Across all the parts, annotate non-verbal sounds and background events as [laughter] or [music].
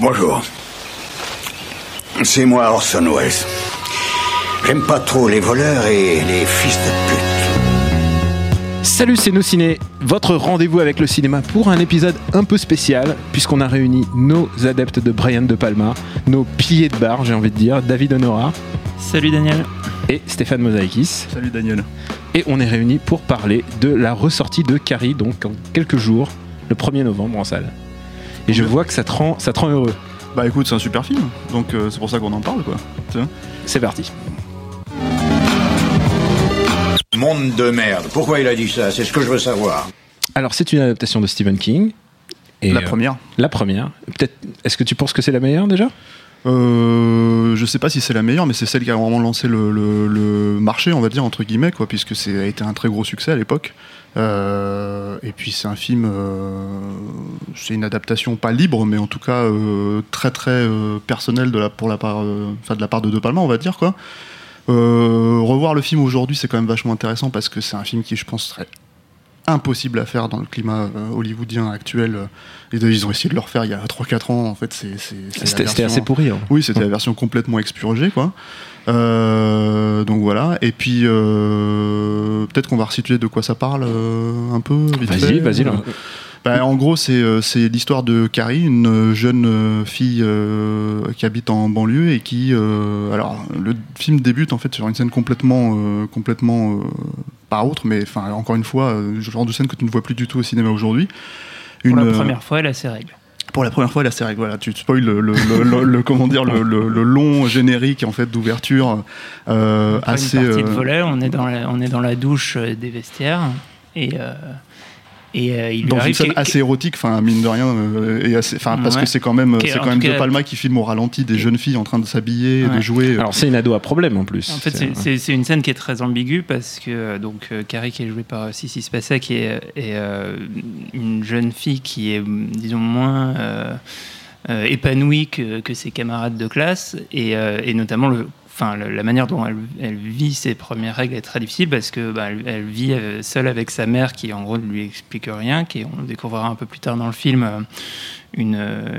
Bonjour. C'est moi Orson Welles. J'aime pas trop les voleurs et les fils de pute. Salut, c'est Nos Ciné, votre rendez-vous avec le cinéma pour un épisode un peu spécial, puisqu'on a réuni nos adeptes de Brian De Palma, nos piliers de bar, j'ai envie de dire, David Honora Salut Daniel. et Stéphane Mosaïkis. Salut Daniel. Et on est réunis pour parler de la ressortie de Carrie, donc en quelques jours, le 1er novembre en salle. Et je vois que ça te rend, ça te rend heureux. Bah écoute, c'est un super film, donc euh, c'est pour ça qu'on en parle quoi. C'est parti. Monde de merde. Pourquoi il a dit ça? C'est ce que je veux savoir. Alors, c'est une adaptation de Stephen King. Et, La euh, première. La première. Peut-être. Est-ce que tu penses que c'est la meilleure déjà? Euh, je sais pas si c'est la meilleure, mais c'est celle qui a vraiment lancé le, le- le marché, on va dire entre guillemets, quoi, puisque c'est a été un très gros succès à l'époque. Euh, et puis c'est un film, euh, c'est une adaptation pas libre, mais en tout cas euh, très très personnelle de la pour la part, de la part de De Palma, on va dire quoi. Revoir le film aujourd'hui, c'est quand même vachement intéressant parce que c'est un film qui, je pense, serait impossible à faire dans le climat euh, hollywoodien actuel. Et ils ont essayé de le refaire il y a 3-4 ans. En fait, c'est c'est- c'est la C'était assez pourri. hein. oui, c'était la version complètement expurgée, quoi. Euh, donc voilà. Et puis euh, peut-être qu'on va resituer de quoi ça parle euh, un peu. vite Vas-y, vas-y. Bah, en gros, c'est euh, c'est l'histoire de Carrie, une euh, jeune euh, fille euh, qui habite en banlieue et qui. euh, alors, le film débute en fait sur une scène complètement, euh, complètement pas autre, mais enfin encore une fois, le genre de scène que tu ne vois plus du tout au cinéma aujourd'hui. Pour la première fois, elle a ses règles. pour la première fois, la série, voilà, tu spoil le, le, le- le- le- comment dire, le, long générique en fait d'ouverture assez. une partie de volet, on est dans la, on est dans la douche des vestiaires et et euh, il dans une scène assez érotique, enfin mine de rien, euh, et assez, enfin parce que c'est quand même, c'est quand même De Palma qui filme au ralenti des jeunes filles en train de s'habiller, de jouer. Alors, c'est une ado à problème en plus. En fait, c'est- une scène qui est très ambiguë parce que euh, donc euh, Carrie qui est jouée par Sissy Spacek est, est, euh, une jeune fille qui est disons moins euh, euh, épanouie que, que ses camarades de classe et, euh, et notamment le Enfin, la manière dont elle, vit ses premières règles est très difficile parce que bah, elle, vit euh, seule avec sa mère qui en gros ne lui explique rien, qui on découvrira un peu plus tard dans le film euh, une,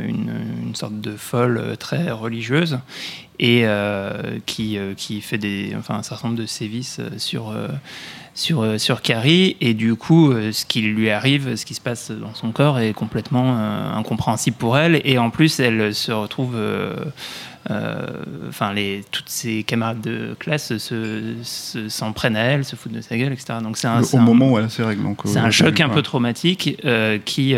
une, une sorte de folle très religieuse et euh, qui, euh, qui fait des, enfin, un certain nombre de sévices euh, sur, sur, sur Carrie. Et du coup, ce qui lui arrive, ce qui se passe dans son corps est complètement euh, incompréhensible pour elle. Et en plus, elle se retrouve. euh, euh, Enfin, les toutes ses camarades de classe se, se- s'en prennent à elle, se foutent de sa gueule, etc. Donc c'est au moment où elle a ses règles. donc, c'est un choc un peu traumatique qui,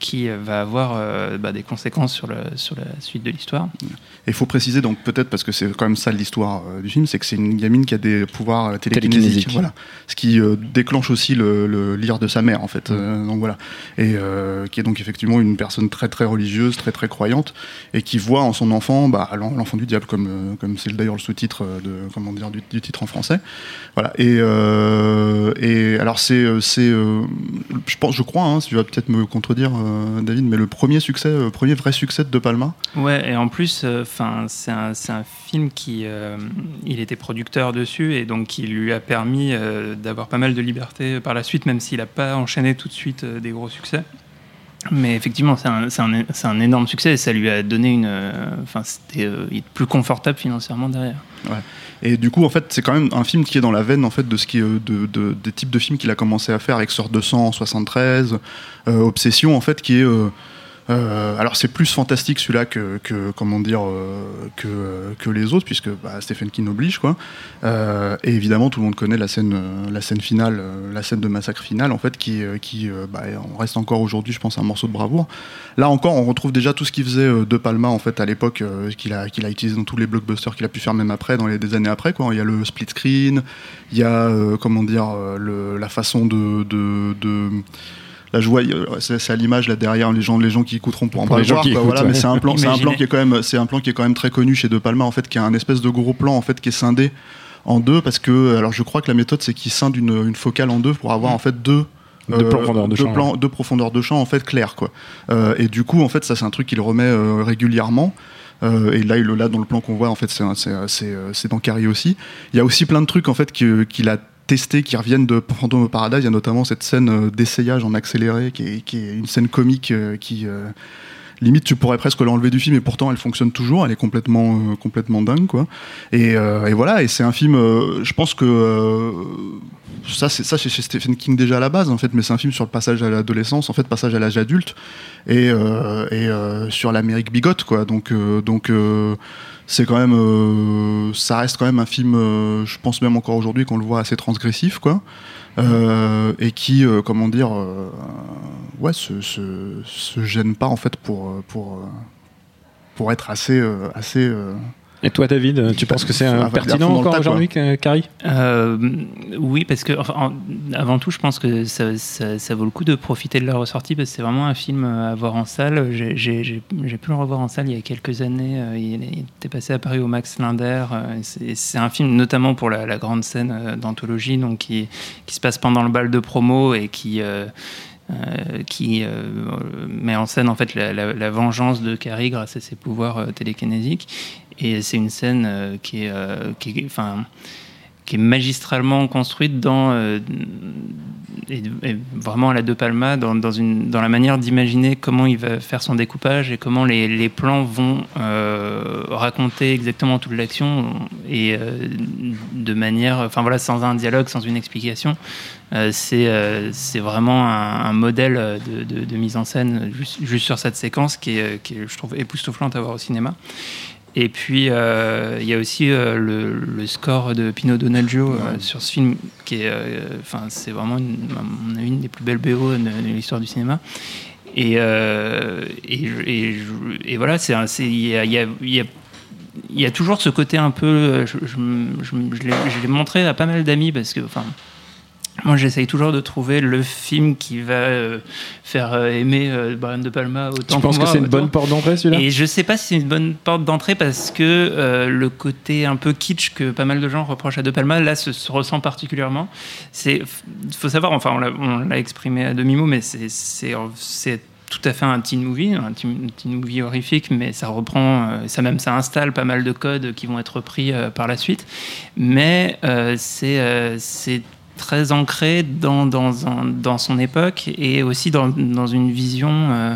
qui va avoir euh, bah, des conséquences sur, le, sur la suite de l'histoire. Et il faut préciser donc peut-être parce que c'est quand même ça l'histoire euh, du film, c'est que c'est une gamine qui a des pouvoirs euh, télékinésiques, Télékinésiques. voilà, ce qui euh, déclenche aussi le, le lire de sa mère en fait. Euh, donc voilà, et euh, qui est donc effectivement une personne très très religieuse, très très croyante, et qui voit en son enfant bah, l'en- l'enfant du diable comme euh, comme c'est d'ailleurs le sous-titre de comment dire du, du titre en français. Voilà. Et euh, et alors c'est c'est je pense je crois hein, tu vas peut-être me contredire euh, David, mais le premier succès, euh, premier vrai succès de De Palma. Ouais, et en plus, euh, enfin, c'est un, film qui, euh, il était producteur dessus et donc qui lui a permis d'avoir pas mal de liberté par la suite, même s'il n'a pas enchaîné tout de suite des gros succès. Mais effectivement, c'est un, énorme succès et ça lui a donné une, euh, enfin, c'était euh, il est plus confortable financièrement derrière. Et du coup, en fait, c'est quand même un film qui est dans la veine en fait de ce qui est de, de- des types de films qu'il a commencé à faire avec Sort 200 en 73, euh, Obsession en fait, qui est euh, alors c'est plus fantastique celui-là que, comment dire euh, que, les autres puisque bah, Stephen King oblige quoi. Euh, et évidemment tout le monde connaît la scène la scène finale la scène de massacre finale en fait qui qui bah, on reste encore aujourd'hui je pense un morceau de bravoure. Là encore on retrouve déjà tout ce qu'il faisait de Palma en fait à l'époque qu'il a qu'il a utilisé dans tous les blockbusters qu'il a pu faire même après dans les des années après quoi. Il y a le split screen, il y a comment dire la façon de la joie, c'est à l'image là derrière les gens, les gens qui écouteront pour en parler. voilà, mais c'est un plan, [laughs] c'est un plan qui est quand même, c'est un plan qui est quand même très connu chez De Palma en fait, qui a un espèce de gros plan en fait qui est scindé en deux parce que, alors je crois que la méthode c'est qu'il scinde une, une, focale en deux pour avoir en fait deux de profondeur de, champ, de profondeur de champ en fait clair quoi. Euh, et du coup en fait ça c'est un truc qu'il remet euh, régulièrement. Euh, et là, là, dans le plan qu'on voit, en fait, c'est dans Carrie aussi. Il y a aussi plein de trucs en fait qu'il a testés qui reviennent de Phantom of Paradise. Il y a notamment cette scène euh, d'essayage en accéléré qui est, une scène comique euh, qui euh, limite tu pourrais presque l'enlever du film et pourtant elle fonctionne toujours elle est complètement complètement dingue quoi et, voilà et c'est un film je pense que ça c'est chez Stephen King déjà à la base en fait mais c'est un film sur le passage à l'adolescence en fait passage à l'âge adulte et, et sur l'Amérique bigote quoi donc donc c'est quand même, euh, ça reste quand même un film, euh, je pense même encore aujourd'hui qu'on le voit assez transgressif, quoi, euh, et qui, comment dire, ouais, se, se, gêne pas en fait pour pour pour être assez assez et toi, David, tu penses que c'est pertinent encore aujourd'hui, Carrie? Euh, Oui, parce que avant tout, je pense que ça, ça, vaut le coup de profiter de la ressortie parce que c'est vraiment un film à voir en salle. J'ai pu le revoir en salle il y a quelques années. Euh, il était passé à Paris au Max Linder. Euh, c'est un film notamment pour la, grande scène d'anthologie, donc qui, qui, se passe pendant le bal de promo et qui qui met en scène en fait la, vengeance de Carrie grâce à ses pouvoirs télékinésiques. Et c'est une scène euh, qui est, euh, qui enfin, qui est magistralement construite dans, euh, et, vraiment à la De Palma, dans, dans, une, dans la manière d'imaginer comment il va faire son découpage et comment les, les plans vont raconter exactement toute l'action et de manière, enfin voilà, sans un dialogue, sans une explication. c'est vraiment un, modèle de, mise en scène juste, juste, sur cette séquence qui est, qui est, je trouve, époustouflante à voir au cinéma. Et puis, euh, il y a aussi euh, le, score de Pino Donaggio euh, sur ce film, qui est, enfin, c'est vraiment une, une, des plus belles BO de, l'histoire du cinéma. Et, et, et, voilà, il y a, y, a, y a, toujours ce côté un peu. Je, je, je l'ai montré à pas mal d'amis parce que, enfin, moi, j'essaye toujours de trouver le film qui va euh, faire euh, aimer euh, Brian De Palma autant tu penses que, c'est une bonne porte d'entrée, celui-là? Et je sais pas si c'est une bonne porte d'entrée parce que le côté un peu kitsch que pas mal de gens reprochent à De Palma, là, se, ressent particulièrement. C'est, faut savoir, enfin, on l'a exprimé à demi-mot, mais c'est tout à fait un teen movie, un teen, movie horrifique, mais ça reprend, ça même ça installe pas mal de codes qui vont être repris par la suite. Mais c'est très ancré dans, dans, son époque et aussi dans, dans une vision euh,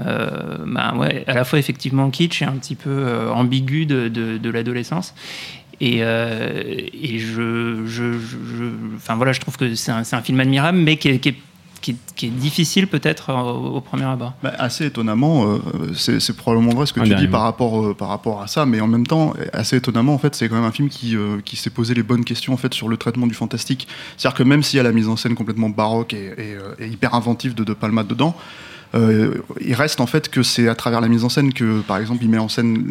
euh, bah ouais, à la fois effectivement kitsch et un petit peu euh, ambigu de, de, l'adolescence. Et, et je, je, je, enfin voilà, je trouve que c'est un, un, film admirable, mais qui est, qui est qui, est difficile peut-être au, premier abord? Bah, assez étonnamment, euh, c'est probablement vrai ce que tu dis par rapport, euh, par rapport à ça, mais en même temps, assez étonnamment, en fait, c'est quand même un film qui, euh, qui s'est posé les bonnes questions en fait sur le traitement du fantastique. C'est-à-dire que même s'il y a la mise en scène complètement baroque et, et hyper inventive de De Palma dedans, euh, il reste en fait que c'est à travers la mise en scène que, par exemple, il met en scène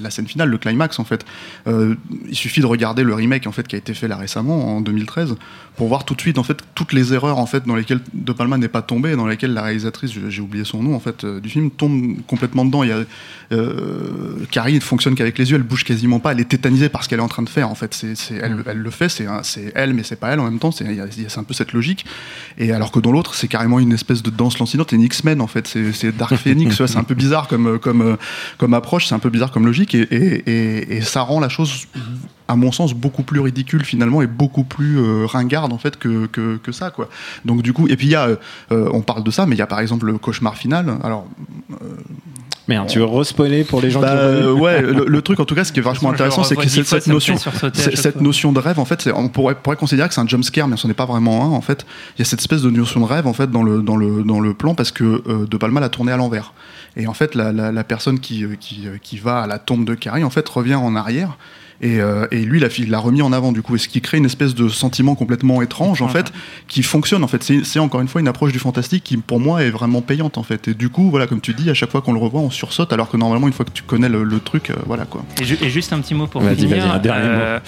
la, scène finale, le climax en fait. Euh, il suffit de regarder le remake en fait qui a été fait là récemment en 2013 pour voir tout de suite en fait toutes les erreurs en fait dans lesquelles De Palma n'est pas tombé, dans lesquelles la réalisatrice, j'ai oublié son nom en fait euh, du film, tombe complètement dedans. Il y a Carrie ne fonctionne qu'avec les yeux, elle bouge quasiment pas, elle est tétanisée par ce qu'elle est en train de faire en fait. C'est, elle, le fait, c'est, elle mais c'est pas elle en même temps. C'est, un peu cette logique. Et alors que dans l'autre, c'est carrément une espèce de danse lancinante et une X-Men en fait. C'est Dark Phoenix, c'est un peu bizarre comme, comme, comme approche, c'est un peu bizarre comme logique et, ça rend la chose à mon sens beaucoup plus ridicule finalement et beaucoup plus euh, ringarde en fait que, que, que, ça quoi donc du coup et puis il y a euh, on parle de ça mais il y a par exemple le cauchemar final alors Merde, tu veux respoiler pour les gens Bah, qui ont pas vu euh, ouais, le, le truc en tout cas, ce qui est vachement intéressant, c'est que cette, notion, cette notion de rêve, en fait, on pourrait, pourrait considérer que c'est un jump scare, mais ce n'est pas vraiment un. En fait, il y a cette espèce de notion de rêve en fait dans le dans le dans le plan parce que euh, De Palma l'a tourné à l'envers. Et en fait, la, la, la personne qui, euh, qui, euh, qui va à la tombe de Carrie, en fait, revient en arrière. Et, euh, et lui, il l'a remis en avant, du coup, et ce qui crée une espèce de sentiment complètement étrange, en fait, qui fonctionne, en fait. C'est encore une fois une approche du fantastique qui, pour moi, est vraiment payante, en fait. Et du coup, voilà, comme tu dis, à chaque fois qu'on le revoit, on sursaute, alors que normalement, une fois que tu connais le, le truc, euh, voilà, quoi. Et, ju- et juste un petit mot pour Vas-y, finir. vas-y, un dernier euh,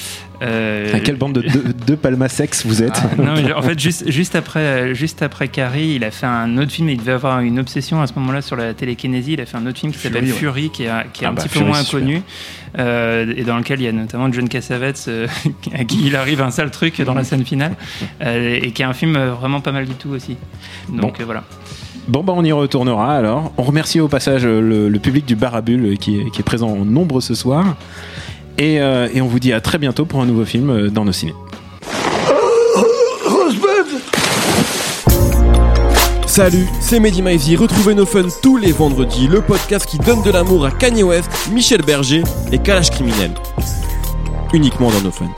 euh, À quelle bande de deux, deux Palma sexe vous êtes non, mais en fait, juste, juste, après, juste après Carrie, il a fait un autre film. Il devait avoir une obsession à ce moment-là sur la télékinésie. Il a fait un autre film qui Fury, s'appelle ouais. Fury, qui est, un- qui est Ah un bah, petit Fury, peu moins c'est super. connu. euh, et dans lequel il y a notamment John Cassavetes, euh, [laughs] à qui il arrive un sale truc dans la scène finale. euh, et qui est un film euh, vraiment pas mal du tout aussi. Donc Bon. euh, voilà. Bon, bah, on y retournera alors. On remercie au passage le, le public du bar à bulles euh, qui est, qui est présent en nombre ce soir. Et, euh, et on vous dit à très bientôt pour un nouveau film dans nos ciné. Salut, c'est Mehdi Maizy. Retrouvez nos fun tous les vendredis, le podcast qui donne de l'amour à Kanye West, Michel Berger et Kalash Criminel. Uniquement dans nos fun.